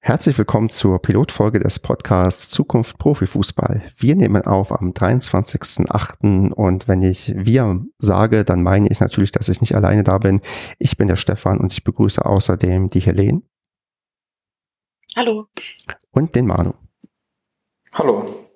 Herzlich willkommen zur Pilotfolge des Podcasts Zukunft Profifußball. Wir nehmen auf am 23.08. und wenn ich wir sage, dann meine ich natürlich, dass ich nicht alleine da bin. Ich bin der Stefan und ich begrüße außerdem die Helene. Hallo. Und den Manu. Hallo.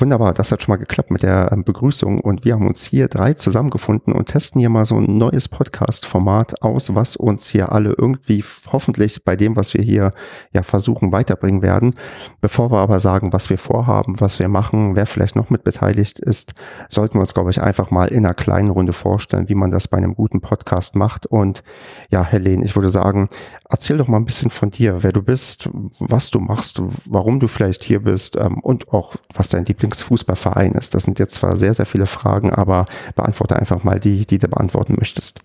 Wunderbar, das hat schon mal geklappt mit der ähm, Begrüßung und wir haben uns hier drei zusammengefunden und testen hier mal so ein neues Podcast-Format aus, was uns hier alle irgendwie hoffentlich bei dem, was wir hier ja versuchen, weiterbringen werden. Bevor wir aber sagen, was wir vorhaben, was wir machen, wer vielleicht noch mit beteiligt ist, sollten wir uns, glaube ich, einfach mal in einer kleinen Runde vorstellen, wie man das bei einem guten Podcast macht. Und ja, Helene, ich würde sagen, erzähl doch mal ein bisschen von dir, wer du bist, was du machst, warum du vielleicht hier bist ähm, und auch, was dein Lieblings Lieblingsfußballverein ist? Das sind jetzt zwar sehr, sehr viele Fragen, aber beantworte einfach mal die, die du beantworten möchtest.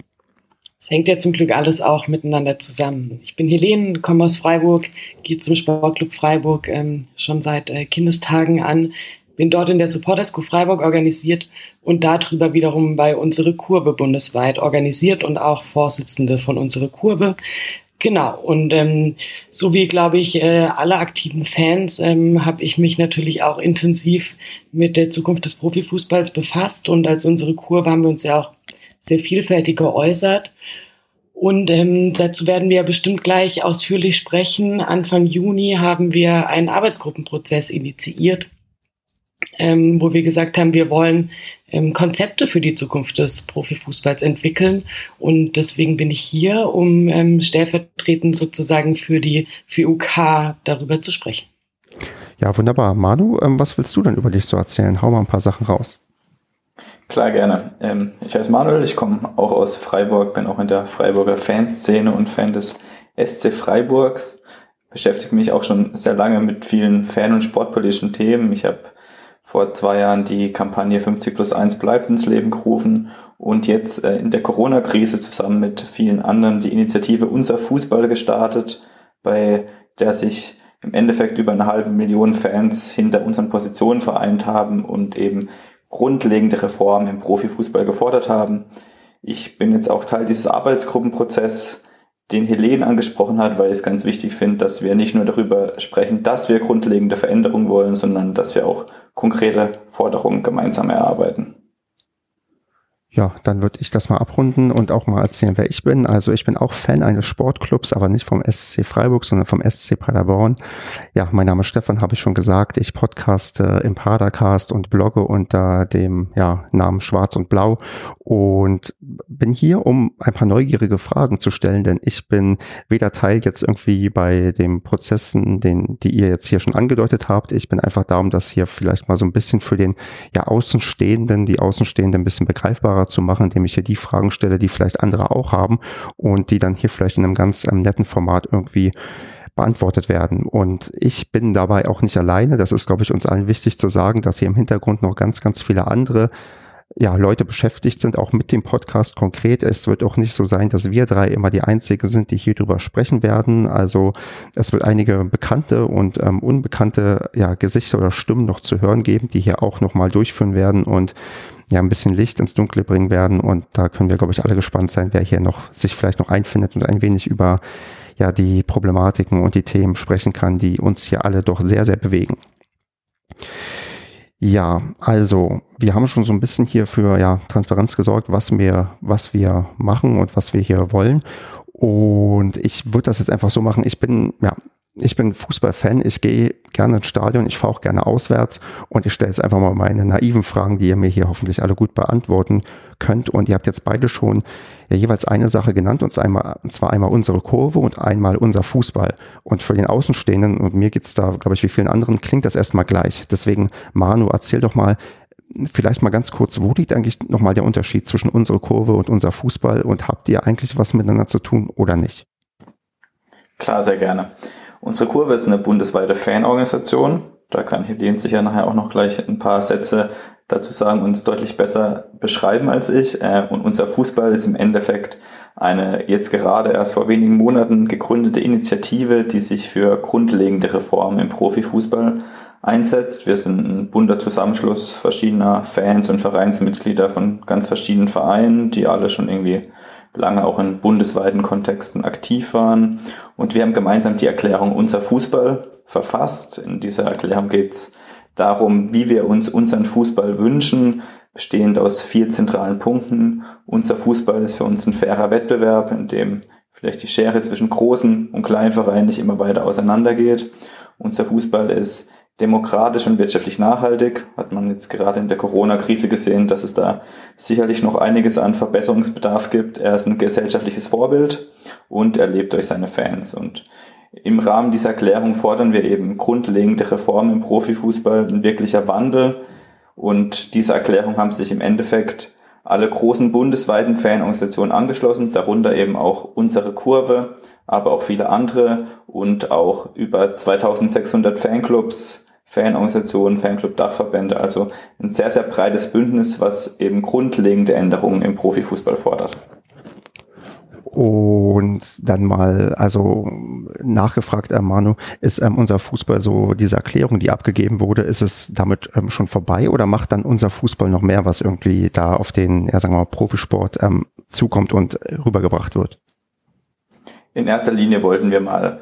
Es hängt ja zum Glück alles auch miteinander zusammen. Ich bin Helene, komme aus Freiburg, gehe zum Sportclub Freiburg ähm, schon seit äh, Kindestagen an, bin dort in der Supportersco Freiburg organisiert und darüber wiederum bei unsere Kurve bundesweit organisiert und auch Vorsitzende von unsere Kurve. Genau, und ähm, so wie, glaube ich, äh, alle aktiven Fans ähm, habe ich mich natürlich auch intensiv mit der Zukunft des Profifußballs befasst und als unsere Kurve haben wir uns ja auch sehr vielfältig geäußert. Und ähm, dazu werden wir bestimmt gleich ausführlich sprechen. Anfang Juni haben wir einen Arbeitsgruppenprozess initiiert, ähm, wo wir gesagt haben, wir wollen ähm, Konzepte für die Zukunft des Profifußballs entwickeln. Und deswegen bin ich hier, um ähm, stellvertretend sozusagen für die für UK darüber zu sprechen. Ja, wunderbar. Manu, ähm, was willst du denn über dich so erzählen? Hau mal ein paar Sachen raus. Klar, gerne. Ähm, ich heiße Manuel, ich komme auch aus Freiburg, bin auch in der Freiburger Fanszene und Fan des SC Freiburgs. Beschäftige mich auch schon sehr lange mit vielen fan- und sportpolitischen Themen. Ich habe vor zwei Jahren die Kampagne 50 plus 1 bleibt ins Leben gerufen und jetzt äh, in der Corona-Krise zusammen mit vielen anderen die Initiative Unser Fußball gestartet, bei der sich im Endeffekt über eine halbe Million Fans hinter unseren Positionen vereint haben und eben grundlegende Reformen im Profifußball gefordert haben. Ich bin jetzt auch Teil dieses Arbeitsgruppenprozesses, den Helene angesprochen hat, weil ich es ganz wichtig finde, dass wir nicht nur darüber sprechen, dass wir grundlegende Veränderungen wollen, sondern dass wir auch konkrete Forderungen gemeinsam erarbeiten. Ja, dann würde ich das mal abrunden und auch mal erzählen, wer ich bin. Also ich bin auch Fan eines Sportclubs, aber nicht vom SC Freiburg, sondern vom SC Paderborn. Ja, mein Name ist Stefan, habe ich schon gesagt. Ich podcaste im Padercast und blogge unter dem ja, Namen Schwarz und Blau und bin hier, um ein paar neugierige Fragen zu stellen, denn ich bin weder Teil jetzt irgendwie bei den Prozessen, den, die ihr jetzt hier schon angedeutet habt. Ich bin einfach da, um das hier vielleicht mal so ein bisschen für den ja Außenstehenden, die Außenstehenden ein bisschen begreifbarer greifbarer zu machen, indem ich hier die Fragen stelle, die vielleicht andere auch haben und die dann hier vielleicht in einem ganz ähm, netten Format irgendwie beantwortet werden. Und ich bin dabei auch nicht alleine. Das ist, glaube ich, uns allen wichtig zu sagen, dass hier im Hintergrund noch ganz, ganz viele andere ja, Leute beschäftigt sind, auch mit dem Podcast konkret. Es wird auch nicht so sein, dass wir drei immer die Einzigen sind, die hier drüber sprechen werden. Also es wird einige bekannte und ähm, unbekannte ja, Gesichter oder Stimmen noch zu hören geben, die hier auch nochmal durchführen werden und ja ein bisschen Licht ins Dunkle bringen werden. Und da können wir, glaube ich, alle gespannt sein, wer hier noch sich vielleicht noch einfindet und ein wenig über ja die Problematiken und die Themen sprechen kann, die uns hier alle doch sehr, sehr bewegen. Ja, also wir haben schon so ein bisschen hier für ja, Transparenz gesorgt, was wir, was wir machen und was wir hier wollen. Und ich würde das jetzt einfach so machen. Ich bin ja ich bin Fußballfan, ich gehe gerne ins Stadion, ich fahre auch gerne auswärts und ich stelle jetzt einfach mal meine naiven Fragen, die ihr mir hier hoffentlich alle gut beantworten könnt. Und ihr habt jetzt beide schon ja, jeweils eine Sache genannt, und, einmal, und zwar einmal unsere Kurve und einmal unser Fußball. Und für den Außenstehenden, und mir geht's da, glaube ich, wie vielen anderen, klingt das erstmal gleich. Deswegen, Manu, erzähl doch mal, vielleicht mal ganz kurz, wo liegt eigentlich nochmal der Unterschied zwischen unserer Kurve und unser Fußball und habt ihr eigentlich was miteinander zu tun oder nicht? Klar, sehr gerne. Unsere Kurve ist eine bundesweite Fanorganisation. Da kann Helene sicher nachher auch noch gleich ein paar Sätze dazu sagen und es deutlich besser beschreiben als ich. Äh, und unser Fußball ist im Endeffekt eine jetzt gerade erst vor wenigen Monaten gegründete Initiative, die sich für grundlegende Reformen im Profifußball einsetzt. Wir sind ein bunter Zusammenschluss verschiedener Fans und Vereinsmitglieder von ganz verschiedenen Vereinen, die alle schon irgendwie lange auch in bundesweiten Kontexten aktiv waren. Und wir haben gemeinsam die Erklärung Unser Fußball verfasst. In dieser Erklärung geht es darum, wie wir uns unseren Fußball wünschen, bestehend aus vier zentralen Punkten. Unser Fußball ist für uns ein fairer Wettbewerb, in dem vielleicht die Schere zwischen großen und kleinen Vereinen nicht immer weiter auseinandergeht. Unser Fußball ist demokratisch und wirtschaftlich nachhaltig. Hat man jetzt gerade in der Corona-Krise gesehen, dass es da sicherlich noch einiges an Verbesserungsbedarf gibt. Er ist ein gesellschaftliches Vorbild und er lebt durch seine Fans. Und im Rahmen dieser Erklärung fordern wir eben grundlegende Reformen im Profifußball, ein wirklicher Wandel. Und diese Erklärung haben sich im Endeffekt alle großen bundesweiten Fanorganisationen angeschlossen, darunter eben auch unsere Kurve, aber auch viele andere und auch über 2600 Fanclubs, Fanorganisationen, Fanclub-Dachverbände, also ein sehr, sehr breites Bündnis, was eben grundlegende Änderungen im Profifußball fordert und dann mal, also nachgefragt, äh, Manu, ist ähm, unser Fußball so, diese Erklärung, die abgegeben wurde, ist es damit ähm, schon vorbei oder macht dann unser Fußball noch mehr, was irgendwie da auf den, ja sagen wir mal, Profisport ähm, zukommt und rübergebracht wird? In erster Linie wollten wir mal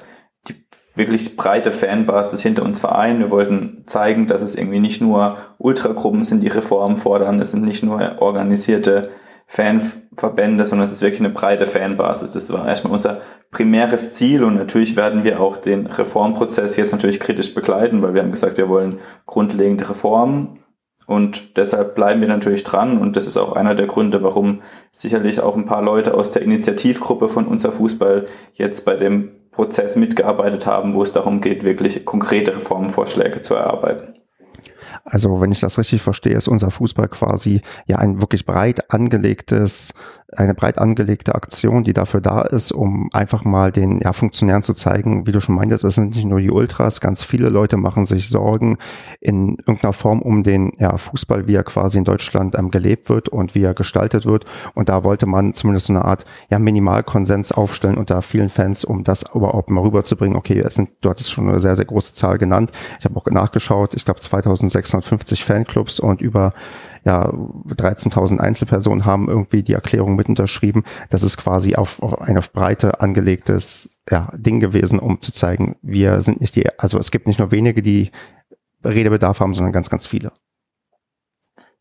wirklich breite Fanbasis hinter uns vereinen. Wir wollten zeigen, dass es irgendwie nicht nur Ultragruppen sind, die Reformen fordern, es sind nicht nur organisierte Fanverbände, sondern es ist wirklich eine breite Fanbasis. Das war erstmal unser primäres Ziel und natürlich werden wir auch den Reformprozess jetzt natürlich kritisch begleiten, weil wir haben gesagt, wir wollen grundlegende Reformen und deshalb bleiben wir natürlich dran und das ist auch einer der Gründe, warum sicherlich auch ein paar Leute aus der Initiativgruppe von unser Fußball jetzt bei dem Prozess mitgearbeitet haben, wo es darum geht, wirklich konkrete Reformvorschläge zu erarbeiten. Also wenn ich das richtig verstehe, ist unser Fußball quasi ja ein wirklich breit angelegtes eine breit angelegte Aktion, die dafür da ist, um einfach mal den ja, Funktionären zu zeigen, wie du schon meintest, es sind nicht nur die Ultras, ganz viele Leute machen sich Sorgen in irgendeiner Form um den ja, Fußball, wie er quasi in Deutschland ähm, gelebt wird und wie er gestaltet wird. Und da wollte man zumindest eine Art ja, Minimalkonsens aufstellen unter vielen Fans, um das überhaupt mal rüberzubringen. Okay, es sind, du hattest schon eine sehr, sehr große Zahl genannt. Ich habe auch nachgeschaut, ich glaube 2650 Fanclubs und über ja, 13.000 Einzelpersonen haben irgendwie die Erklärung mit unterschrieben. Das ist quasi auf, auf ein auf Breite angelegtes ja, Ding gewesen, um zu zeigen, wir sind nicht die, also es gibt nicht nur wenige, die Redebedarf haben, sondern ganz, ganz viele.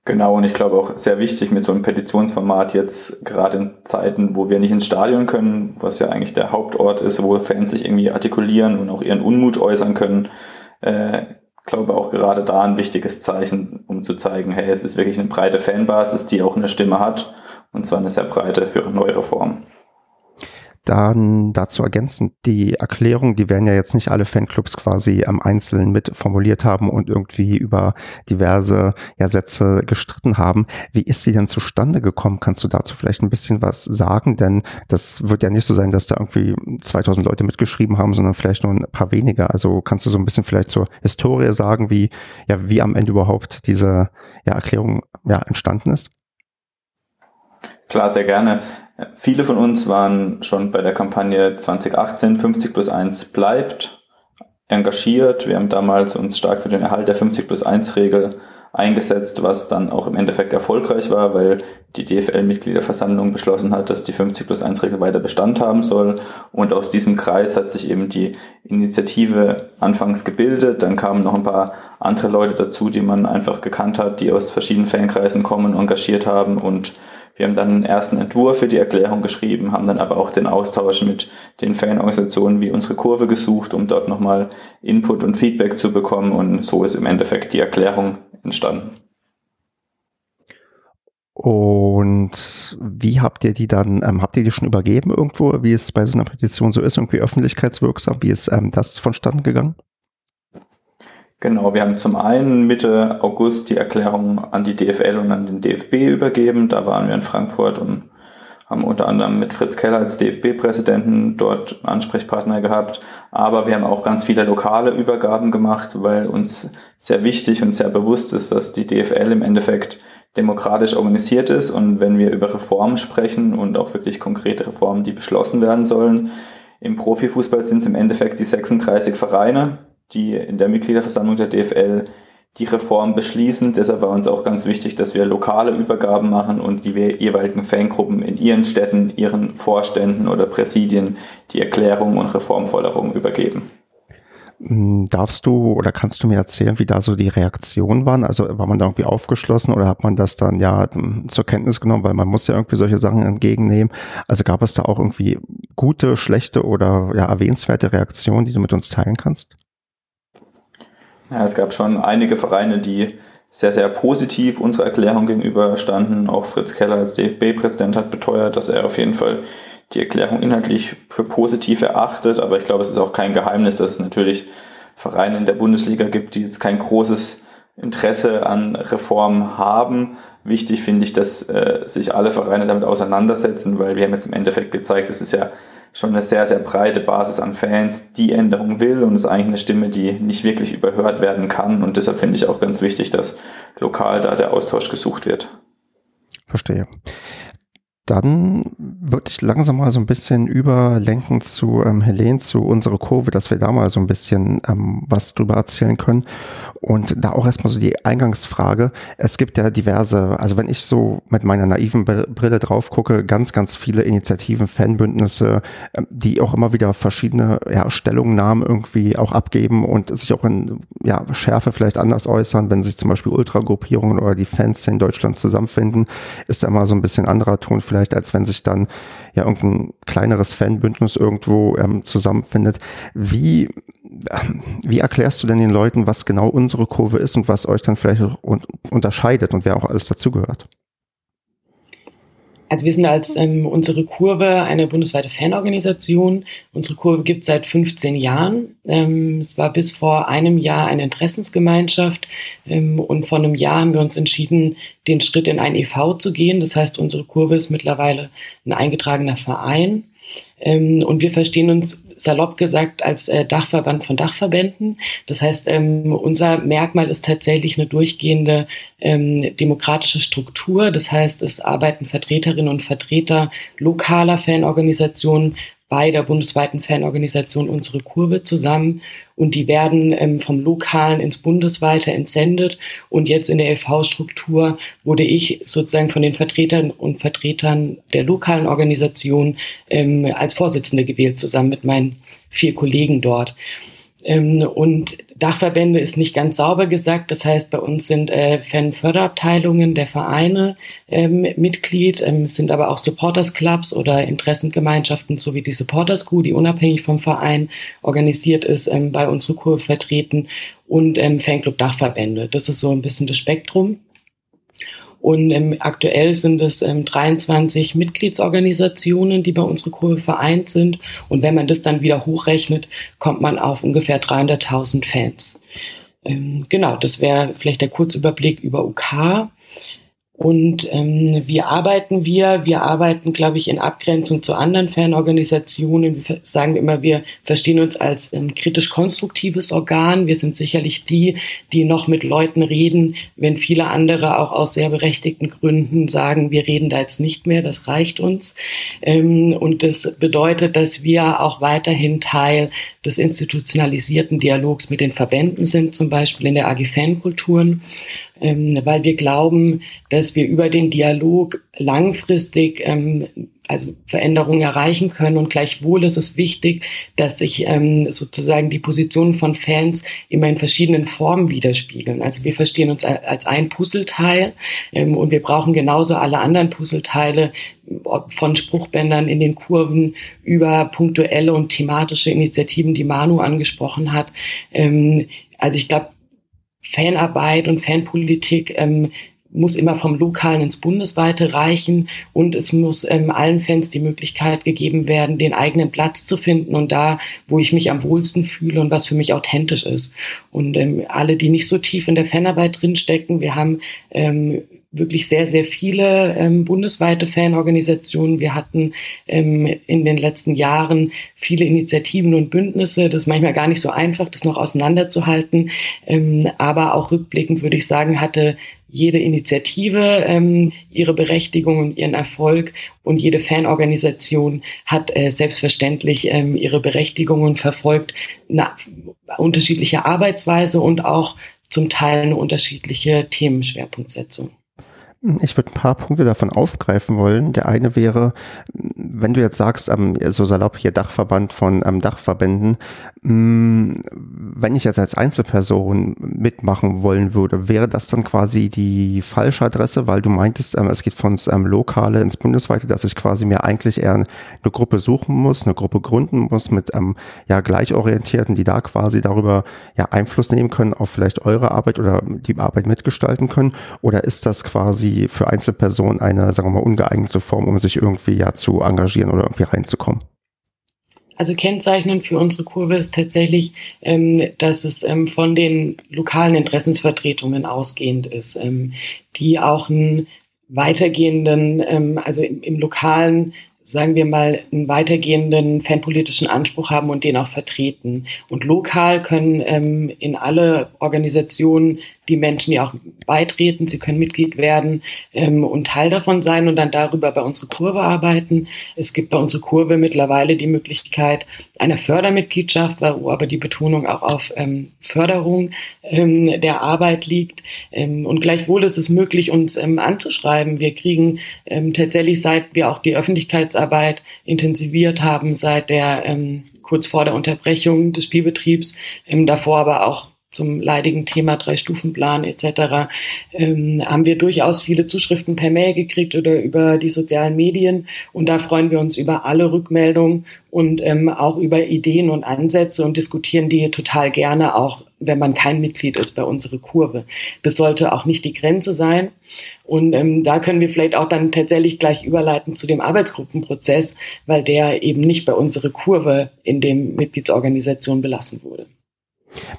Genau, und ich glaube auch sehr wichtig mit so einem Petitionsformat jetzt gerade in Zeiten, wo wir nicht ins Stadion können, was ja eigentlich der Hauptort ist, wo Fans sich irgendwie artikulieren und auch ihren Unmut äußern können, äh, glaube auch gerade da ein wichtiges Zeichen, um zu zeigen, hey, es ist wirklich eine breite Fanbasis, die auch eine Stimme hat, und zwar eine sehr breite für neue Reformen. Dann dazu ergänzend die Erklärung, die werden ja jetzt nicht alle Fanclubs quasi am Einzelnen mit formuliert haben und irgendwie über diverse ja, Sätze gestritten haben. Wie ist sie denn zustande gekommen? Kannst du dazu vielleicht ein bisschen was sagen? Denn das wird ja nicht so sein, dass da irgendwie 2000 Leute mitgeschrieben haben, sondern vielleicht nur ein paar weniger. Also kannst du so ein bisschen vielleicht zur Historie sagen, wie, ja, wie am Ende überhaupt diese ja, Erklärung ja, entstanden ist? Klar, sehr gerne. Viele von uns waren schon bei der Kampagne 2018 50 plus 1 bleibt engagiert. Wir haben damals uns stark für den Erhalt der 50 plus 1 Regel eingesetzt, was dann auch im Endeffekt erfolgreich war, weil die DFL-Mitgliederversammlung beschlossen hat, dass die 50 plus 1 Regel weiter Bestand haben soll. Und aus diesem Kreis hat sich eben die Initiative anfangs gebildet. Dann kamen noch ein paar andere Leute dazu, die man einfach gekannt hat, die aus verschiedenen Fankreisen kommen, engagiert haben und wir haben dann einen ersten Entwurf für die Erklärung geschrieben, haben dann aber auch den Austausch mit den Fanorganisationen wie unsere Kurve gesucht, um dort nochmal Input und Feedback zu bekommen. Und so ist im Endeffekt die Erklärung entstanden. Und wie habt ihr die dann, ähm, habt ihr die schon übergeben irgendwo, wie es bei so einer Petition so ist, irgendwie öffentlichkeitswirksam, wie ist ähm, das vonstatten gegangen? Genau, wir haben zum einen Mitte August die Erklärung an die DFL und an den DFB übergeben. Da waren wir in Frankfurt und haben unter anderem mit Fritz Keller als DFB-Präsidenten dort Ansprechpartner gehabt. Aber wir haben auch ganz viele lokale Übergaben gemacht, weil uns sehr wichtig und sehr bewusst ist, dass die DFL im Endeffekt demokratisch organisiert ist. Und wenn wir über Reformen sprechen und auch wirklich konkrete Reformen, die beschlossen werden sollen, im Profifußball sind es im Endeffekt die 36 Vereine, die in der Mitgliederversammlung der DFL die Reform beschließen. Deshalb war uns auch ganz wichtig, dass wir lokale Übergaben machen und die jeweiligen Fangruppen in ihren Städten, ihren Vorständen oder Präsidien die Erklärungen und Reformforderungen übergeben. Hm, darfst du oder kannst du mir erzählen, wie da so die Reaktionen waren? Also war man da irgendwie aufgeschlossen oder hat man das dann ja hm, zur Kenntnis genommen, weil man muss ja irgendwie solche Sachen entgegennehmen. Also gab es da auch irgendwie gute, schlechte oder ja erwähnenswerte Reaktionen, die du mit uns teilen kannst? Ja, es gab schon einige Vereine, die sehr, sehr positiv unserer Erklärung gegenüber standen. Auch Fritz Keller als DFB-Präsident hat beteuert, dass er auf jeden Fall die Erklärung inhaltlich für positiv erachtet, aber ich glaube, es ist auch kein Geheimnis, dass es natürlich Vereine in der Bundesliga gibt, die jetzt kein großes Interesse an Reformen haben. Wichtig finde ich, dass äh, sich alle Vereine damit auseinandersetzen, weil wir haben jetzt im Endeffekt gezeigt, es ist ja schon eine sehr, sehr breite Basis an Fans, die Änderung will und es ist eigentlich eine Stimme, die nicht wirklich überhört werden kann und deshalb finde ich auch ganz wichtig, dass lokal da der Austausch gesucht wird. Verstehe dann würde ich langsam mal so ein bisschen überlenken zu ähm, Helene, zu unserer Kurve, dass wir da mal so ein bisschen ähm, was drüber erzählen können. Und da auch erstmal so die Eingangsfrage. Es gibt ja diverse, also wenn ich so mit meiner naiven Brille drauf gucke, ganz, ganz viele Initiativen, Fanbündnisse, ähm, die auch immer wieder verschiedene ja, Stellungnahmen irgendwie auch abgeben und sich auch in ja, Schärfe vielleicht anders äußern, wenn sich zum Beispiel Ultragruppierungen oder die Fans in Deutschland zusammenfinden, ist da immer so ein bisschen anderer Ton vielleicht vielleicht, als wenn sich dann ja irgendein kleineres Fanbündnis irgendwo ähm, zusammenfindet. Wie, wie erklärst du denn den Leuten, was genau unsere Kurve ist und was euch dann vielleicht un unterscheidet und wer auch alles dazugehört? Also wir sind als ähm, unsere Kurve eine bundesweite Fanorganisation. Unsere Kurve gibt es seit 15 Jahren. Ähm, es war bis vor einem Jahr eine Interessensgemeinschaft ähm, und vor einem Jahr haben wir uns entschieden, den Schritt in ein EV zu gehen. Das heißt, unsere Kurve ist mittlerweile ein eingetragener Verein. Ähm, und wir verstehen uns salopp gesagt als äh, Dachverband von Dachverbänden. Das heißt, ähm, unser Merkmal ist tatsächlich eine durchgehende ähm, demokratische Struktur. Das heißt, es arbeiten Vertreterinnen und Vertreter lokaler Fanorganisationen bei der bundesweiten Fanorganisation Unsere Kurve zusammen und die werden ähm, vom Lokalen ins Bundesweite entsendet und jetzt in der EV-Struktur wurde ich sozusagen von den Vertretern und Vertretern der lokalen Organisation ähm, als Vorsitzende gewählt, zusammen mit meinen vier Kollegen dort. Ähm, und Dachverbände ist nicht ganz sauber gesagt. Das heißt, bei uns sind äh, Fanförderabteilungen der Vereine ähm, Mitglied, ähm, sind aber auch Supporters Clubs oder Interessengemeinschaften, so wie die Supporters Crew, die unabhängig vom Verein organisiert ist, bei unserer Kurve vertreten und Fanclub Dachverbände. Das ist so ein bisschen das Spektrum. Und ähm, aktuell sind es ähm, 23 Mitgliedsorganisationen, die bei unserer Kurve vereint sind. Und wenn man das dann wieder hochrechnet, kommt man auf ungefähr 300.000 Fans. Ähm, genau, das wäre vielleicht der Kurzüberblick über UK. Und ähm, wie arbeiten wir? Wir arbeiten, glaube ich, in Abgrenzung zu anderen Fanorganisationen. Wir sagen immer, wir verstehen uns als ähm, kritisch-konstruktives Organ. Wir sind sicherlich die, die noch mit Leuten reden, wenn viele andere auch aus sehr berechtigten Gründen sagen, wir reden da jetzt nicht mehr, das reicht uns. Ähm, und das bedeutet, dass wir auch weiterhin Teil des institutionalisierten Dialogs mit den Verbänden sind, zum Beispiel in der AG Fankulturen ähm, weil wir glauben, dass wir über den Dialog langfristig ähm, also Veränderungen erreichen können. Und gleichwohl ist es wichtig, dass sich ähm, sozusagen die Positionen von Fans immer in verschiedenen Formen widerspiegeln. Also wir verstehen uns als ein Puzzleteil ähm, und wir brauchen genauso alle anderen Puzzleteile von Spruchbändern in den Kurven über punktuelle und thematische Initiativen, die Manu angesprochen hat. Ähm, also ich glaube, Fanarbeit und Fanpolitik ähm, muss immer vom Lokalen ins Bundesweite reichen und es muss ähm, allen Fans die Möglichkeit gegeben werden, den eigenen Platz zu finden und da, wo ich mich am wohlsten fühle und was für mich authentisch ist. Und ähm, alle, die nicht so tief in der Fanarbeit drinstecken, wir haben ähm, wirklich sehr, sehr viele ähm, bundesweite Fanorganisationen. Wir hatten ähm, in den letzten Jahren viele Initiativen und Bündnisse. Das ist manchmal gar nicht so einfach, das noch auseinanderzuhalten. Ähm, aber auch rückblickend würde ich sagen, hatte jede Initiative ähm, ihre Berechtigung und ihren Erfolg und jede Fanorganisation hat äh, selbstverständlich ähm, ihre Berechtigung und verfolgt eine unterschiedliche Arbeitsweise und auch zum Teil eine unterschiedliche Themenschwerpunktsetzung. Ich würde ein paar Punkte davon aufgreifen wollen. Der eine wäre, wenn du jetzt sagst, so salopp hier Dachverband von ähm, Dachverbänden, mh, mm, wenn ich jetzt als Einzelperson mitmachen wollen würde, wäre das dann quasi die falsche Adresse, weil du meintest, ähm, es geht von ähm, Lokale ins Bundesweite, dass ich quasi mir eigentlich eher eine Gruppe suchen muss, eine Gruppe gründen muss mit ja Gleichorientierten, die da quasi darüber ja Einfluss nehmen können auf vielleicht eure Arbeit oder die Arbeit mitgestalten können? Oder ist das quasi die für Einzelpersonen eine, sagen wir mal, ungeeignete Form, um sich irgendwie ja zu engagieren oder irgendwie reinzukommen? Also kennzeichnend für unsere Kurve ist tatsächlich, ähm, dass es ähm, von den lokalen Interessensvertretungen ausgehend ist, ähm, die auch einen weitergehenden, ähm, also im, im lokalen sagen wir mal, einen weitergehenden fanpolitischen Anspruch haben und den auch vertreten. Und lokal können ähm, in alle Organisationen die Menschen ja auch beitreten, sie können Mitglied werden ähm, und Teil davon sein und dann darüber bei unserer Kurve arbeiten. Es gibt bei unserer Kurve mittlerweile die Möglichkeit einer Fördermitgliedschaft, wo aber die Betonung auch auf ähm, Förderung ähm, der Arbeit liegt. Ähm, und gleichwohl ist es möglich, uns ähm, anzuschreiben. Wir kriegen ähm, tatsächlich, seit wir auch die Öffentlichkeitsarbeit intensiviert haben, seit der kurz vor der Unterbrechung des Spielbetriebs, davor aber auch zum leidigen Thema Drei-Stufenplan etc. Ähm, haben wir durchaus viele Zuschriften per Mail gekriegt oder über die sozialen Medien. Und da freuen wir uns über alle Rückmeldungen und ähm, auch über Ideen und Ansätze und diskutieren die total gerne, auch wenn man kein Mitglied ist bei unserer Kurve. Das sollte auch nicht die Grenze sein. Und ähm, da können wir vielleicht auch dann tatsächlich gleich überleiten zu dem Arbeitsgruppenprozess, weil der eben nicht bei unserer Kurve in dem Mitgliedsorganisation belassen wurde.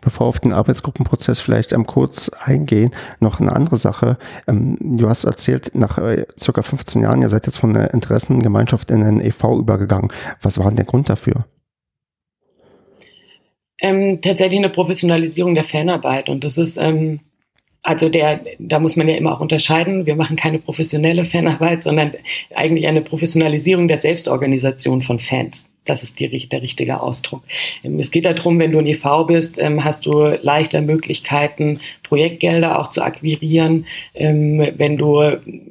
Bevor wir auf den Arbeitsgruppenprozess vielleicht ähm, kurz eingehen, noch eine andere Sache. Ähm, du hast erzählt, nach äh, circa 15 Jahren, ihr seid jetzt von der Interessengemeinschaft in den EV übergegangen. Was war denn der Grund dafür? Ähm, tatsächlich eine Professionalisierung der Fanarbeit und das ist ähm, also der, da muss man ja immer auch unterscheiden. Wir machen keine professionelle Fanarbeit, sondern eigentlich eine Professionalisierung der Selbstorganisation von Fans. Das ist die, der richtige Ausdruck. Ähm, es geht darum, wenn du ein EV bist, ähm, hast du leichter Möglichkeiten, Projektgelder auch zu akquirieren. Ähm, wenn du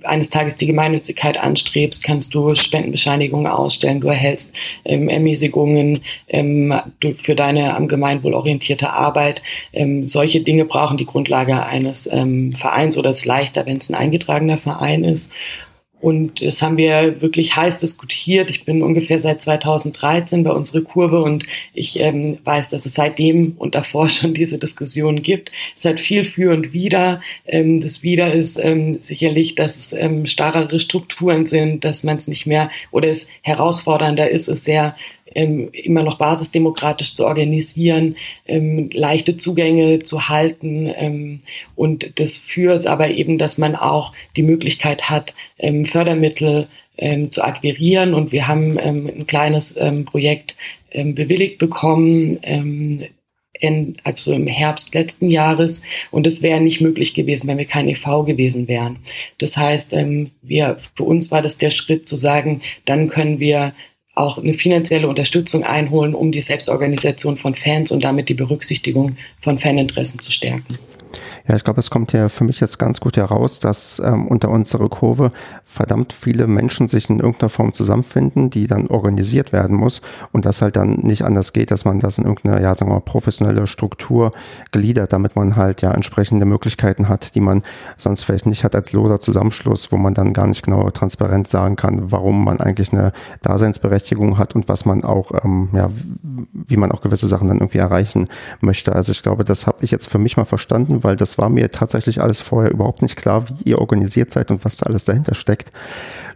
eines Tages die Gemeinnützigkeit anstrebst, kannst du Spendenbescheinigungen ausstellen. Du erhältst Ermäßigungen für deine am Gemeinwohl orientierte Arbeit. Solche Dinge brauchen die Grundlage eines Vereins oder es ist leichter, wenn es ein eingetragener Verein ist. Und das haben wir wirklich heiß diskutiert. Ich bin ungefähr seit 2013 bei unserer Kurve und ich ähm, weiß, dass es seitdem und davor schon diese Diskussion gibt. Es hat viel für und wider. Ähm, das Wider ist ähm, sicherlich, dass es ähm, starrere Strukturen sind, dass man es nicht mehr oder es herausfordernder ist, es sehr ähm, immer noch basisdemokratisch zu organisieren, ähm, leichte Zugänge zu halten ähm, und das es aber eben, dass man auch die Möglichkeit hat, ähm, Fördermittel ähm, zu akquirieren und wir haben ähm, ein kleines Projekt bewilligt bekommen, in, also im Herbst letzten Jahres. Und es wäre nicht möglich gewesen, wenn wir kein EV gewesen wären. Das heißt, ähm, wir, für uns war das der Schritt zu sagen, dann können wir auch eine finanzielle Unterstützung einholen, um die Selbstorganisation von Fans und damit die Berücksichtigung von Faninteressen zu stärken. Ja, ich glaube, es kommt ja für mich jetzt ganz gut heraus, dass ähm, unter unserer Kurve verdammt viele Menschen sich in irgendeiner Form zusammenfinden, die dann organisiert werden muss und das halt dann nicht anders geht, dass man das in irgendeiner, ja, sagen wir mal, professionelle Struktur gliedert, damit man halt ja entsprechende Möglichkeiten hat, die man sonst vielleicht nicht hat als loder Zusammenschluss, wo man dann gar nicht genau transparent sagen kann, warum man eigentlich eine Daseinsberechtigung hat und was man auch, ähm, ja, wie man auch gewisse Sachen dann irgendwie erreichen möchte. Also ich glaube, das habe ich jetzt für mich mal verstanden, weil das war mir tatsächlich alles vorher überhaupt nicht klar, wie ihr organisiert seid und was da alles dahinter steckt.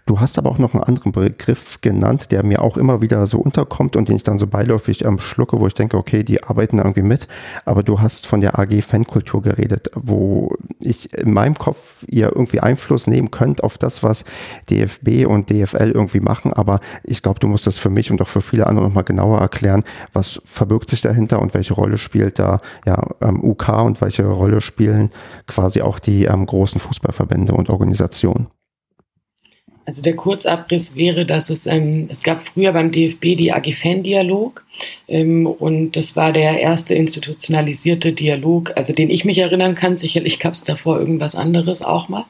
Du hast aber auch noch einen anderen Begriff genannt, der mir auch immer wieder so unterkommt und den ich dann so beiläufig ähm, schlucke, wo ich denke, okay, die arbeiten irgendwie mit. Aber du hast von der AG Fankultur geredet, wo ich in meinem Kopf ihr irgendwie Einfluss nehmen könnt auf das, was DFB und DFL irgendwie machen. Aber ich glaube, du musst das für mich und auch für viele andere nochmal genauer erklären. Was verbirgt sich dahinter und welche Rolle spielt da ja, ähm, UK und welche Rolle spielen quasi auch die ähm, großen Fußballverbände und Organisationen? Also der Kurzabriss wäre, dass es, ähm, es gab früher beim DFB die AG-Fan-Dialog ähm, und das war der erste institutionalisierte Dialog, also den ich mich erinnern kann. Sicherlich gab es davor irgendwas anderes auch mal.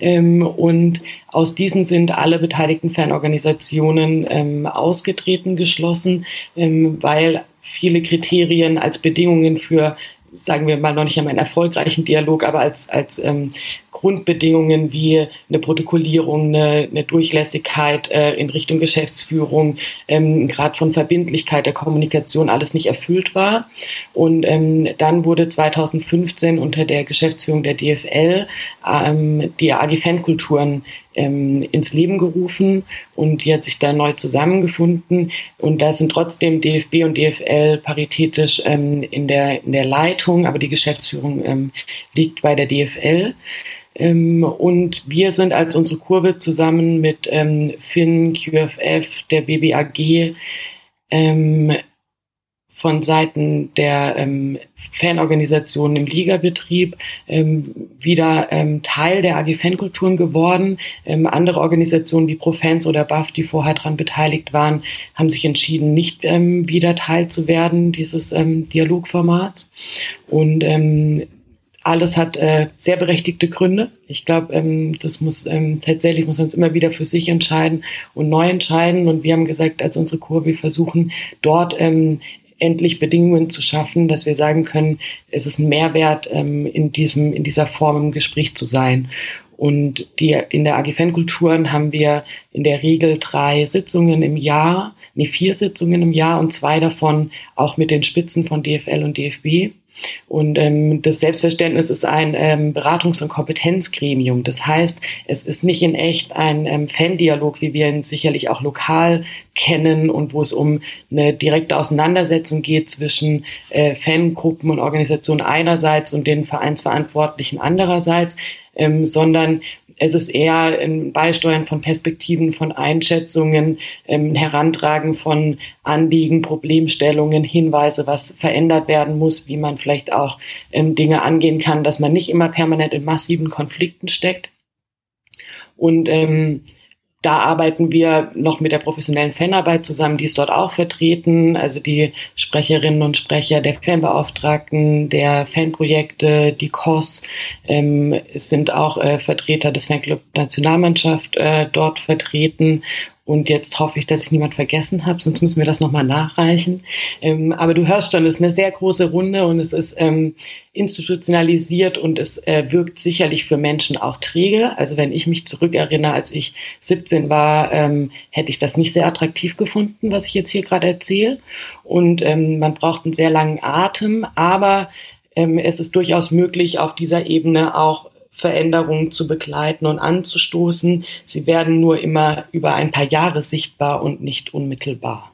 Ähm, und aus diesen sind alle beteiligten Fanorganisationen ähm, ausgetreten, geschlossen, ähm, weil viele Kriterien als Bedingungen für sagen wir mal noch nicht einmal einen erfolgreichen Dialog, aber als, als ähm, Grundbedingungen wie eine Protokollierung, eine, eine Durchlässigkeit äh, in Richtung Geschäftsführung, ähm, Grad von Verbindlichkeit der Kommunikation alles nicht erfüllt war. Und ähm, dann wurde 2015 unter der Geschäftsführung der DFL ähm, die AG Fankulturen ähm, ins Leben gerufen und die hat sich da neu zusammengefunden. Und da sind trotzdem DFB und DFL paritätisch ähm, in, der, in der Leitung, aber die Geschäftsführung ähm, liegt bei der DFL. Ähm, und wir sind als unsere Kurve zusammen mit ähm, FIN, QFF, der BBAG ähm, von Seiten der ähm, Fanorganisationen im Ligabetrieb ähm, wieder ähm, Teil der AG Fankulturen geworden. Ähm, andere Organisationen wie Profans oder BAF, die vorher daran beteiligt waren, haben sich entschieden, nicht ähm, wieder Teil zu werden dieses ähm, Dialogformats. Und ähm, alles hat äh, sehr berechtigte Gründe. Ich glaube, ähm, das muss ähm, tatsächlich muss man uns immer wieder für sich entscheiden und neu entscheiden. Und wir haben gesagt, als unsere Kurve, wir versuchen dort ähm, endlich Bedingungen zu schaffen, dass wir sagen können, es ist ein Mehrwert, ähm, in diesem in dieser Form im Gespräch zu sein. Und die, in der AG Fankulturen haben wir in der Regel drei Sitzungen im Jahr, nee, vier Sitzungen im Jahr und zwei davon auch mit den Spitzen von DFL und DFB. Und ähm, das Selbstverständnis ist ein ähm, Beratungs- und Kompetenzgremium. Das heißt, es ist nicht in echt ein ähm, Fan-Dialog, wie wir ihn sicherlich auch lokal kennen und wo es um eine direkte Auseinandersetzung geht zwischen äh, Fangruppen und Organisationen einerseits und den Vereinsverantwortlichen andererseits, ähm, sondern es ist eher ein Beisteuern von Perspektiven, von Einschätzungen, ähm, Herantragen von Anliegen, Problemstellungen, Hinweise, was verändert werden muss, wie man vielleicht auch ähm, Dinge angehen kann, dass man nicht immer permanent in massiven Konflikten steckt. Und ähm, da arbeiten wir noch mit der professionellen Fanarbeit zusammen, die ist dort auch vertreten, also die Sprecherinnen und Sprecher der Fanbeauftragten, der Fanprojekte, die COS, ähm, sind auch äh, Vertreter des Fanclub Nationalmannschaft äh, dort vertreten und jetzt hoffe ich, dass ich niemand vergessen habe, sonst müssen wir das nochmal nachreichen. Ähm, aber du hörst schon, es ist eine sehr große Runde und es ist ähm, institutionalisiert und es äh, wirkt sicherlich für Menschen auch träge. Also wenn ich mich zurückerinnere, als ich 17 war, ähm, hätte ich das nicht sehr attraktiv gefunden, was ich jetzt hier gerade erzähle. Und ähm, man braucht einen sehr langen Atem, aber ähm, es ist durchaus möglich, auf dieser Ebene auch Veränderungen zu begleiten und anzustoßen. Sie werden nur immer über ein paar Jahre sichtbar und nicht unmittelbar.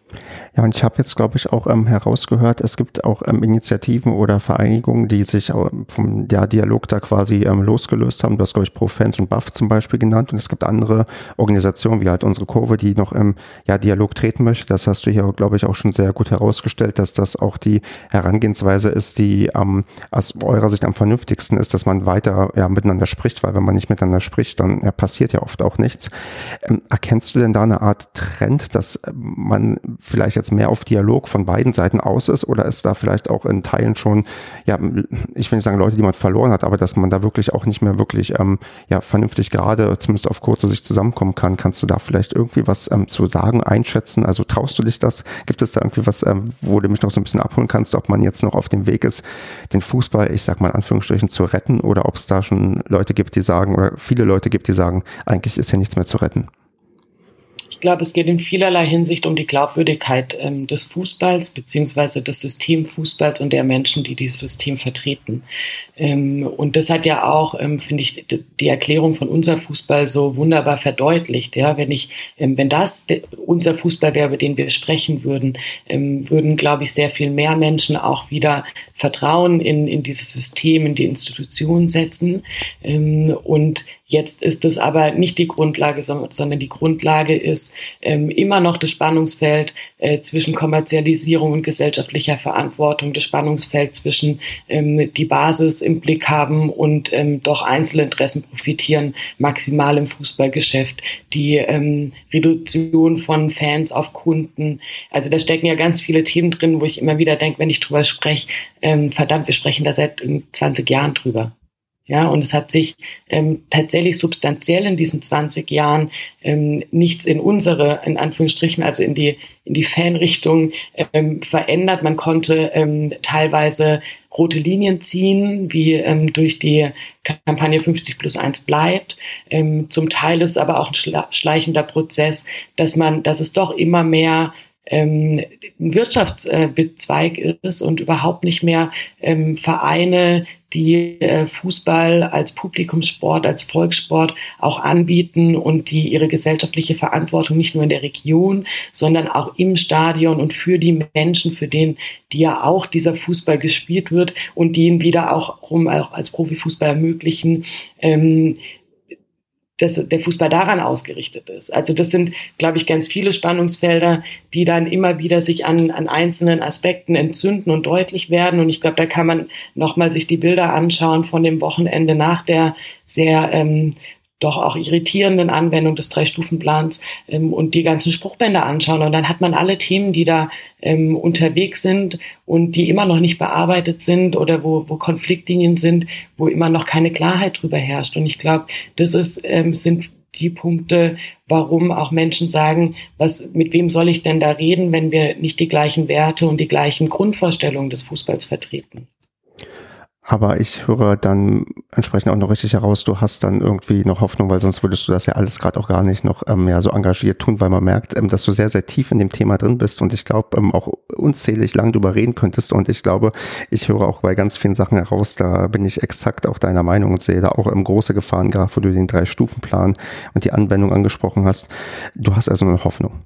Ja, und ich habe jetzt, glaube ich, auch ähm, herausgehört, es gibt auch ähm, Initiativen oder Vereinigungen, die sich ähm, vom ja, Dialog da quasi ähm, losgelöst haben. Du hast, glaube ich, Pro-Fans und Buff zum Beispiel genannt. Und es gibt andere Organisationen, wie halt unsere Kurve, die noch im ja, Dialog treten möchte. Das hast du hier, glaube ich, auch schon sehr gut herausgestellt, dass das auch die Herangehensweise ist, die ähm, aus eurer Sicht am vernünftigsten ist, dass man weiter ja, miteinander spricht, weil wenn man nicht miteinander spricht, dann ja, passiert ja oft auch nichts. Ähm, erkennst du denn da eine Art Trend, dass man vielleicht jetzt mehr auf Dialog von beiden Seiten aus ist oder ist da vielleicht auch in Teilen schon, ja, ich will nicht sagen Leute, die man verloren hat, aber dass man da wirklich auch nicht mehr wirklich ähm, ja, vernünftig gerade, zumindest auf kurze Sicht zusammenkommen kann. Kannst du da vielleicht irgendwie was ähm, zu sagen, einschätzen? Also traust du dich das? Gibt es da irgendwie was, ähm, wo du mich noch so ein bisschen abholen kannst, ob man jetzt noch auf dem Weg ist, den Fußball, ich sag mal in Anführungsstrichen, zu retten oder ob es da schon Leute gibt, die sagen, oder viele Leute gibt, die sagen, eigentlich ist hier nichts mehr zu retten? Glaube, es geht in vielerlei Hinsicht um die Glaubwürdigkeit ähm, des Fußballs beziehungsweise des Systemfußballs und der Menschen, die dieses System vertreten. Ähm, und das hat ja auch, ähm, finde ich, die Erklärung von unser Fußball so wunderbar verdeutlicht. Ja, wenn ich, ähm, wenn das unser Fußball wäre, über den wir sprechen würden, würden, glaube ich, sehr viel mehr Menschen auch wieder Vertrauen in, in dieses System, in die Institutionen setzen. Und Jetzt ist es aber nicht die Grundlage, sondern die Grundlage ist ähm, immer noch das Spannungsfeld äh, zwischen Kommerzialisierung und gesellschaftlicher Verantwortung, das Spannungsfeld zwischen ähm, die Basis im Blick haben und ähm, doch Einzelinteressen profitieren, maximal im Fußballgeschäft, die ähm, Reduktion von Fans auf Kunden. Also da stecken ja ganz viele Themen drin, wo ich immer wieder denke, wenn ich drüber spreche, ähm, verdammt, wir sprechen da seit 20 Jahren drüber. Ja, und es hat sich ähm, tatsächlich substanziell in diesen 20 Jahren ähm, nichts in unsere, in Anführungsstrichen, also in die, in die Fanrichtung ähm, verändert. Man konnte ähm, teilweise rote Linien ziehen, wie ähm, durch die Kampagne 50 plus 1 bleibt. Ähm, zum Teil ist aber auch ein schleichender Prozess, dass man, dass es doch immer mehr ähm, ein Wirtschaftsbezweig ist und überhaupt nicht mehr ähm, Vereine, die äh, Fußball als Publikumssport, als Volkssport auch anbieten und die ihre gesellschaftliche Verantwortung nicht nur in der Region, sondern auch im Stadion und für die Menschen, für den, die ja auch dieser Fußball gespielt wird und die ihn wieder auch, um auch als Profifußball ermöglichen, ähm, dass der Fußball daran ausgerichtet ist. Also das sind, glaube ich, ganz viele Spannungsfelder, die dann immer wieder sich an, an einzelnen Aspekten entzünden und deutlich werden. Und ich glaube, da kann man nochmal sich die Bilder anschauen von dem Wochenende nach der sehr ähm, doch auch irritierenden Anwendung des Drei-Stufen-Plans ähm, und die ganzen Spruchbänder anschauen. Und dann hat man alle Themen, die da ähm, unterwegs sind und die immer noch nicht bearbeitet sind oder wo, wo Konfliktlinien sind, wo immer noch keine Klarheit drüber herrscht. Und ich glaube, das ist, ähm, sind die Punkte, warum auch Menschen sagen, was, mit wem soll ich denn da reden, wenn wir nicht die gleichen Werte und die gleichen Grundvorstellungen des Fußballs vertreten. Aber ich höre dann entsprechend auch noch richtig heraus, du hast dann irgendwie noch Hoffnung, weil sonst würdest du das ja alles gerade auch gar nicht noch ähm, ja, so engagiert tun, weil man merkt, ähm, dass du sehr, sehr tief in dem Thema drin bist und ich glaube ähm, auch unzählig lang drüber reden könntest und ich glaube, ich höre auch bei ganz vielen Sachen heraus, da bin ich exakt auch deiner Meinung und sehe da auch ähm, große Gefahren, gerade wo du den Drei-Stufen-Plan und die Anwendung angesprochen hast. Du hast also eine Hoffnung.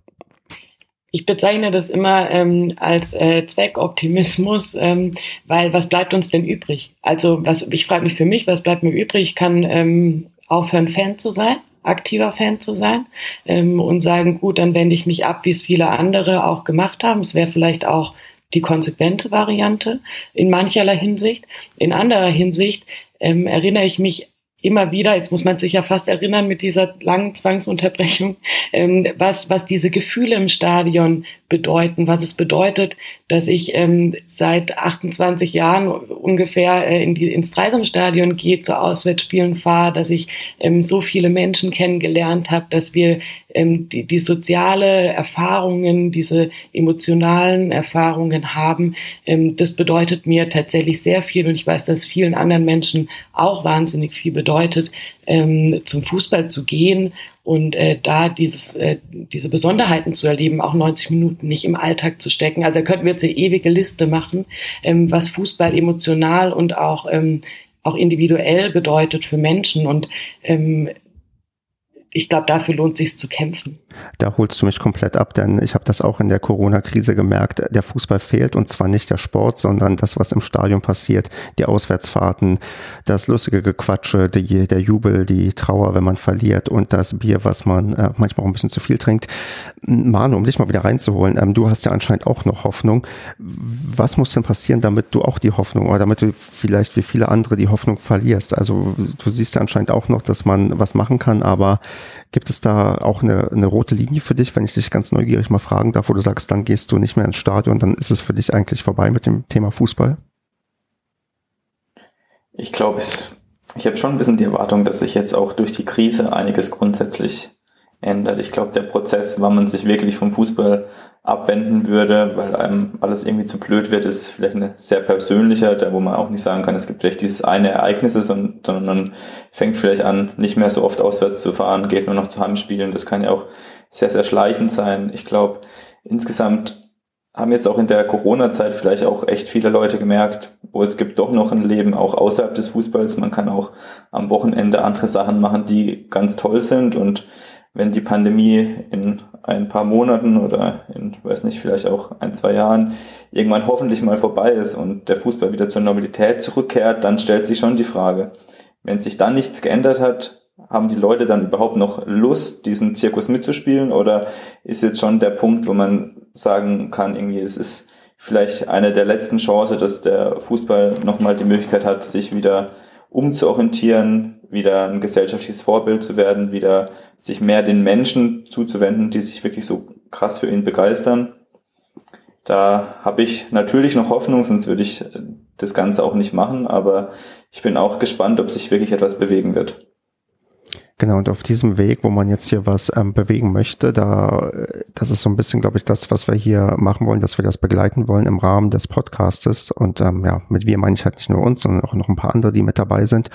Ich bezeichne das immer ähm, als äh, Zweckoptimismus, ähm, weil was bleibt uns denn übrig? Also was, ich frage mich für mich, was bleibt mir übrig? Ich kann ähm, aufhören, Fan zu sein, aktiver Fan zu sein ähm, und sagen, gut, dann wende ich mich ab, wie es viele andere auch gemacht haben. Es wäre vielleicht auch die konsequente Variante in mancherlei Hinsicht. In anderer Hinsicht ähm, erinnere ich mich immer wieder, jetzt muss man sich ja fast erinnern mit dieser langen Zwangsunterbrechung, ähm, was, was diese Gefühle im Stadion bedeuten, was es bedeutet, dass ich ähm, seit 28 Jahren ungefähr äh, in die, ins Dreisamstadion gehe, zu Auswärtsspielen fahre, dass ich ähm, so viele Menschen kennengelernt habe, dass wir ähm, die, die soziale Erfahrungen, diese emotionalen Erfahrungen haben. Ähm, das bedeutet mir tatsächlich sehr viel und ich weiß, dass vielen anderen Menschen auch wahnsinnig viel bedeutet, ähm, zum Fußball zu gehen und äh, da dieses, äh, diese Besonderheiten zu erleben, auch 90 Minuten nicht im Alltag zu stecken. Also da könnten wir jetzt eine ewige Liste machen, ähm, was Fußball emotional und auch ähm, auch individuell bedeutet für Menschen. Und ähm, ich glaube, dafür lohnt sich zu kämpfen. Da holst du mich komplett ab, denn ich habe das auch in der Corona-Krise gemerkt. Der Fußball fehlt und zwar nicht der Sport, sondern das, was im Stadion passiert, die Auswärtsfahrten, das lustige Gequatsche, die, der Jubel, die Trauer, wenn man verliert und das Bier, was man äh, manchmal auch ein bisschen zu viel trinkt. Manu, um dich mal wieder reinzuholen, ähm, du hast ja anscheinend auch noch Hoffnung. Was muss denn passieren, damit du auch die Hoffnung oder damit du vielleicht wie viele andere die Hoffnung verlierst? Also du siehst ja anscheinend auch noch, dass man was machen kann, aber Gibt es da auch eine, eine rote Linie für dich, wenn ich dich ganz neugierig mal fragen darf, wo du sagst, dann gehst du nicht mehr ins Stadion, dann ist es für dich eigentlich vorbei mit dem Thema Fußball? Ich glaube, ich habe schon ein bisschen die Erwartung, dass sich jetzt auch durch die Krise einiges grundsätzlich ändert. Ich glaube, der Prozess, wann man sich wirklich vom Fußball abwenden würde, weil einem alles irgendwie zu blöd wird, ist vielleicht eine sehr persönlicher, da wo man auch nicht sagen kann, es gibt vielleicht dieses eine Ereignis, sondern man fängt vielleicht an, nicht mehr so oft auswärts zu fahren, geht nur noch zu Heimspielen. Das kann ja auch sehr, sehr schleichend sein. Ich glaube, insgesamt haben jetzt auch in der Corona-Zeit vielleicht auch echt viele Leute gemerkt, wo es gibt doch noch ein Leben auch außerhalb des Fußballs. Man kann auch am Wochenende andere Sachen machen, die ganz toll sind und wenn die Pandemie in ein paar Monaten oder in, weiß nicht, vielleicht auch ein, zwei Jahren irgendwann hoffentlich mal vorbei ist und der Fußball wieder zur Normalität zurückkehrt, dann stellt sich schon die Frage, wenn sich dann nichts geändert hat, haben die Leute dann überhaupt noch Lust, diesen Zirkus mitzuspielen? Oder ist jetzt schon der Punkt, wo man sagen kann, irgendwie, es ist vielleicht eine der letzten Chancen, dass der Fußball nochmal die Möglichkeit hat, sich wieder umzuorientieren, wieder ein gesellschaftliches Vorbild zu werden, wieder sich mehr den Menschen zuzuwenden, die sich wirklich so krass für ihn begeistern. Da habe ich natürlich noch Hoffnung, sonst würde ich das Ganze auch nicht machen, aber ich bin auch gespannt, ob sich wirklich etwas bewegen wird. Genau, und auf diesem Weg, wo man jetzt hier was ähm, bewegen möchte, da, das ist so ein bisschen, glaube ich, das, was wir hier machen wollen, dass wir das begleiten wollen im Rahmen des Podcastes. Und ähm, ja, mit wir meine ich halt nicht nur uns, sondern auch noch ein paar andere, die mit dabei sind.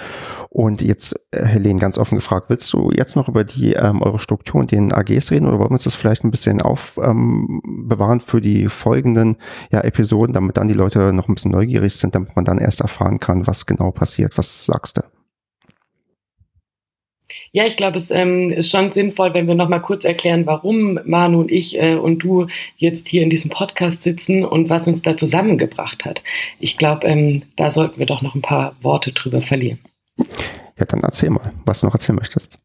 Und jetzt, äh, Helene, ganz offen gefragt, willst du jetzt noch über die ähm, eure Struktur und den AGs reden oder wollen wir uns das vielleicht ein bisschen aufbewahren ähm, für die folgenden ja, Episoden, damit dann die Leute noch ein bisschen neugierig sind, damit man dann erst erfahren kann, was genau passiert? Was sagst du? Ja, ich glaube, es ähm, ist schon sinnvoll, wenn wir noch mal kurz erklären, warum Manu und ich äh, und du jetzt hier in diesem Podcast sitzen und was uns da zusammengebracht hat. Ich glaube, ähm, da sollten wir doch noch ein paar Worte drüber verlieren. Ja, dann erzähl mal, was du noch erzählen möchtest.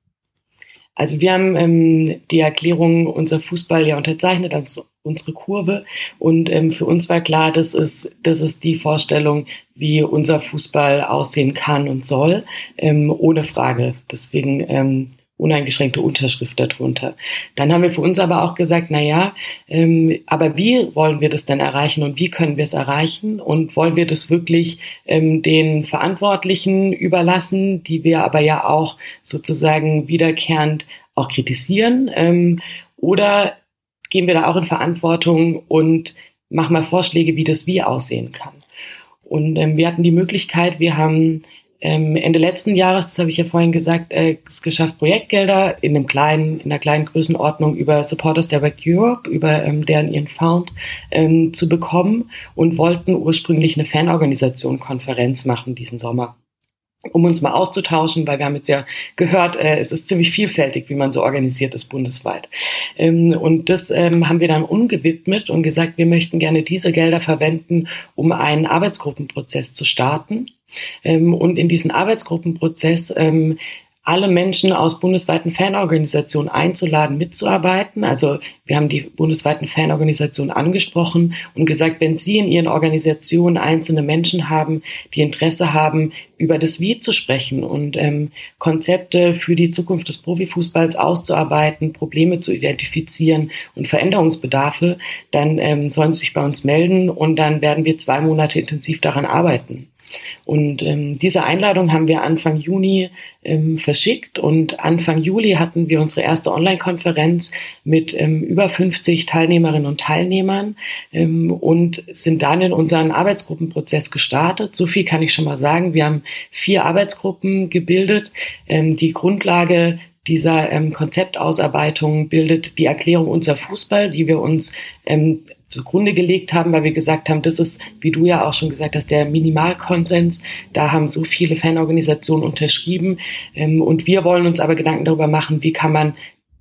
Also wir haben ähm, die Erklärung unser Fußball ja unterzeichnet, also unsere Kurve. Und ähm, für uns war klar, das ist, das ist die Vorstellung, wie unser Fußball aussehen kann und soll, ähm, ohne Frage. Deswegen ähm, uneingeschränkte Unterschrift darunter. Dann haben wir für uns aber auch gesagt, na ja, ähm, aber wie wollen wir das denn erreichen und wie können wir es erreichen und wollen wir das wirklich ähm, den Verantwortlichen überlassen, die wir aber ja auch sozusagen wiederkehrend auch kritisieren ähm, oder gehen wir da auch in Verantwortung und machen mal Vorschläge, wie das wie aussehen kann. Und ähm, wir hatten die Möglichkeit, wir haben ähm, Ende letzten Jahres, das habe ich ja vorhin gesagt, äh, es geschafft, Projektgelder in einem kleinen, in einer kleinen Größenordnung über Supporters Direct Europe, über ähm, deren ihren Found ähm, zu bekommen und wollten ursprünglich eine Fanorganisation Konferenz machen diesen Sommer um uns mal auszutauschen, weil wir haben jetzt ja gehört, äh, es ist ziemlich vielfältig, wie man so organisiert ist bundesweit. Ähm, und das ähm, haben wir dann umgewidmet und gesagt, wir möchten gerne diese Gelder verwenden, um einen Arbeitsgruppenprozess zu starten ähm, und in diesen Arbeitsgruppenprozess ähm, alle Menschen aus bundesweiten Fanorganisationen einzuladen, mitzuarbeiten. Also wir haben die bundesweiten Fanorganisationen angesprochen und gesagt, wenn Sie in Ihren Organisationen einzelne Menschen haben, die Interesse haben, über das Wie zu sprechen und ähm, Konzepte für die Zukunft des Profifußballs auszuarbeiten, Probleme zu identifizieren und Veränderungsbedarfe, dann ähm, sollen Sie sich bei uns melden und dann werden wir zwei Monate intensiv daran arbeiten. Und ähm, diese Einladung haben wir Anfang Juni ähm, verschickt und Anfang Juli hatten wir unsere erste Online-Konferenz mit ähm, über 50 Teilnehmerinnen und Teilnehmern ähm, und sind dann in unseren Arbeitsgruppenprozess gestartet. So viel kann ich schon mal sagen. Wir haben vier Arbeitsgruppen gebildet. Ähm, die Grundlage dieser ähm, Konzeptausarbeitung bildet die Erklärung unser Fußball, die wir uns ähm, zugrunde gelegt haben, weil wir gesagt haben, das ist, wie du ja auch schon gesagt hast, der Minimalkonsens. Da haben so viele Fanorganisationen unterschrieben. Ähm, und wir wollen uns aber Gedanken darüber machen, wie kann man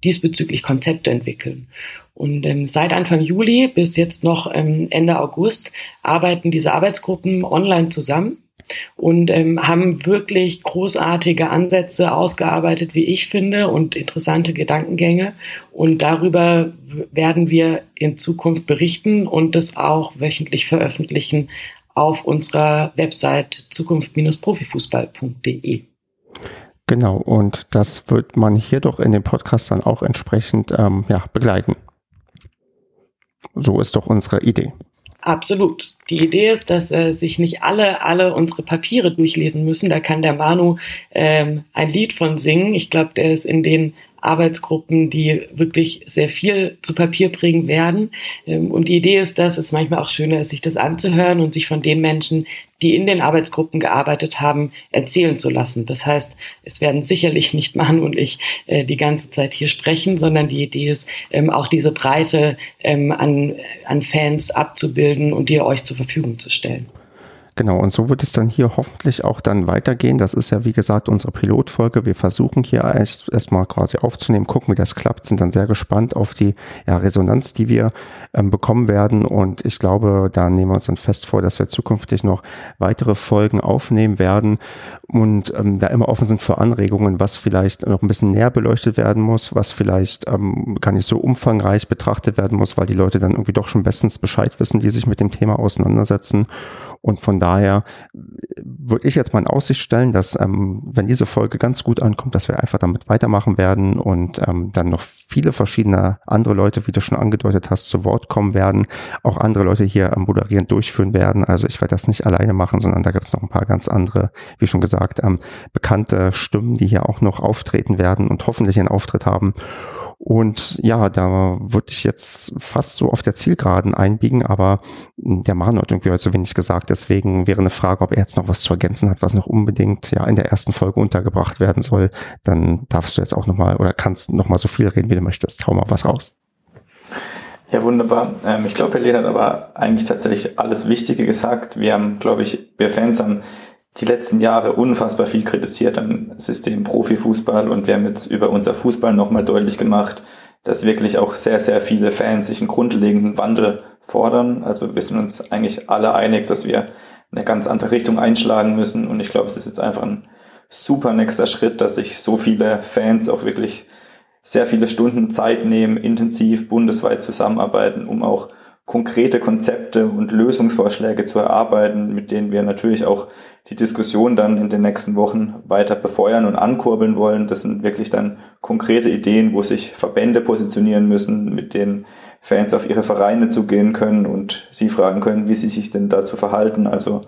diesbezüglich Konzepte entwickeln. Und ähm, seit Anfang Juli bis jetzt noch ähm, Ende August arbeiten diese Arbeitsgruppen online zusammen und ähm, haben wirklich großartige Ansätze ausgearbeitet, wie ich finde, und interessante Gedankengänge. Und darüber werden wir in Zukunft berichten und das auch wöchentlich veröffentlichen auf unserer Website zukunft-profifußball.de. Genau, und das wird man hier doch in dem Podcast dann auch entsprechend ähm, ja, begleiten. So ist doch unsere Idee. Absolut. Die Idee ist, dass äh, sich nicht alle alle unsere Papiere durchlesen müssen. Da kann der Manu ähm, ein Lied von singen. Ich glaube, der ist in den Arbeitsgruppen, die wirklich sehr viel zu Papier bringen werden. Ähm, und die Idee ist, dass es manchmal auch schöner ist, sich das anzuhören und sich von den Menschen, die in den Arbeitsgruppen gearbeitet haben, erzählen zu lassen. Das heißt, es werden sicherlich nicht Manu und ich äh, die ganze Zeit hier sprechen, sondern die Idee ist, ähm, auch diese Breite ähm, an, an Fans abzubilden und die euch zur Verfügung zu stellen. Genau, und so wird es dann hier hoffentlich auch dann weitergehen. Das ist ja, wie gesagt, unsere Pilotfolge. Wir versuchen hier erst erstmal quasi aufzunehmen, gucken, wie das klappt, sind dann sehr gespannt auf die ja, Resonanz, die wir ähm, bekommen werden. Und ich glaube, da nehmen wir uns dann fest vor, dass wir zukünftig noch weitere Folgen aufnehmen werden und ähm, da immer offen sind für Anregungen, was vielleicht noch ein bisschen näher beleuchtet werden muss, was vielleicht ähm, gar nicht so umfangreich betrachtet werden muss, weil die Leute dann irgendwie doch schon bestens Bescheid wissen, die sich mit dem Thema auseinandersetzen. Und von daher äh, würde ich jetzt mal in Aussicht stellen, dass ähm, wenn diese Folge ganz gut ankommt, dass wir einfach damit weitermachen werden und ähm, dann noch viele verschiedene andere Leute, wie du schon angedeutet hast, zu Wort kommen werden, auch andere Leute hier ähm, moderierend durchführen werden. Also ich werde das nicht alleine machen, sondern da gibt es noch ein paar ganz andere, wie schon gesagt, ähm, bekannte Stimmen, die hier auch noch auftreten werden und hoffentlich einen Auftritt haben. Und ja, da würde ich jetzt fast so auf der Zielgeraden einbiegen, aber der Manu hat irgendwie heute so wenig gesagt. Deswegen wäre eine Frage, ob er jetzt noch was zu ergänzen hat, was noch unbedingt ja in der ersten Folge untergebracht werden soll. Dann darfst du jetzt auch nochmal oder kannst nochmal so viel reden, wie du möchtest. Hau mal was raus. Ja, wunderbar. Ähm, ich glaube, Helene hat aber eigentlich tatsächlich alles Wichtige gesagt. Wir haben, glaube ich, wir Fans haben die letzten Jahre unfassbar viel kritisiert am System Profifußball und wir haben jetzt über unser Fußball nochmal deutlich gemacht, dass wirklich auch sehr, sehr viele Fans sich einen grundlegenden Wandel fordern. Also wir sind uns eigentlich alle einig, dass wir eine ganz andere Richtung einschlagen müssen und ich glaube, es ist jetzt einfach ein super nächster Schritt, dass sich so viele Fans auch wirklich sehr viele Stunden Zeit nehmen, intensiv bundesweit zusammenarbeiten, um auch konkrete Konzepte und Lösungsvorschläge zu erarbeiten, mit denen wir natürlich auch die Diskussion dann in den nächsten Wochen weiter befeuern und ankurbeln wollen. Das sind wirklich dann konkrete Ideen, wo sich Verbände positionieren müssen, mit denen Fans auf ihre Vereine zugehen können und sie fragen können, wie sie sich denn dazu verhalten. Also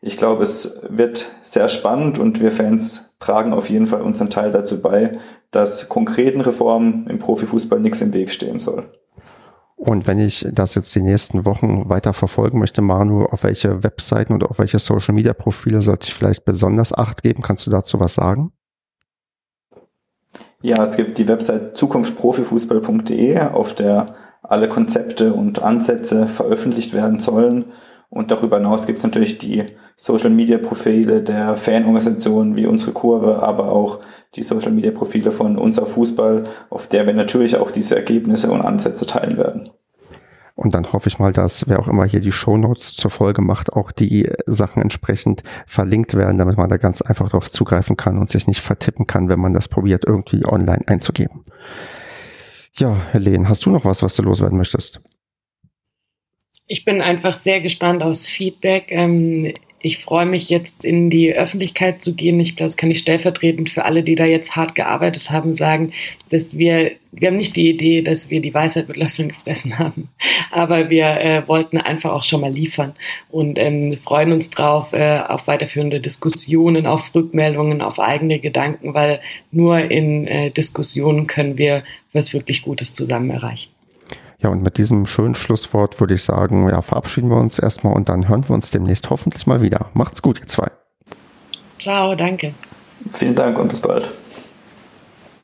ich glaube, es wird sehr spannend und wir Fans tragen auf jeden Fall unseren Teil dazu bei, dass konkreten Reformen im Profifußball nichts im Weg stehen soll. Und wenn ich das jetzt die nächsten Wochen weiter verfolgen möchte, Manu, auf welche Webseiten oder auf welche Social Media Profile sollte ich vielleicht besonders Acht geben? Kannst du dazu was sagen? Ja, es gibt die Website zukunftprofifußball.de, auf der alle Konzepte und Ansätze veröffentlicht werden sollen. Und darüber hinaus gibt es natürlich die Social Media Profile der Fanorganisationen wie unsere Kurve, aber auch die Social Media Profile von unser Fußball, auf der wir natürlich auch diese Ergebnisse und Ansätze teilen werden. Und dann hoffe ich mal, dass wer auch immer hier die Show Notes zur Folge macht, auch die Sachen entsprechend verlinkt werden, damit man da ganz einfach darauf zugreifen kann und sich nicht vertippen kann, wenn man das probiert, irgendwie online einzugeben. Ja, Helene, hast du noch was, was du loswerden möchtest? Ich bin einfach sehr gespannt aufs Feedback. Ähm, ich freue mich jetzt in die Öffentlichkeit zu gehen. Ich glaube, das kann ich stellvertretend für alle, die da jetzt hart gearbeitet haben, sagen, dass wir, wir haben nicht die Idee, dass wir die Weisheit mit Löffeln gefressen haben, aber wir äh, wollten einfach auch schon mal liefern und ähm, freuen uns drauf äh, auf weiterführende Diskussionen, auf Rückmeldungen, auf eigene Gedanken, weil nur in äh, Diskussionen können wir was wirklich Gutes zusammen erreichen. Ja, und mit diesem schönen Schlusswort würde ich sagen, ja, verabschieden wir uns erstmal und dann hören wir uns demnächst hoffentlich mal wieder. Macht's gut, ihr zwei. Ciao, danke. Vielen Dank und bis bald.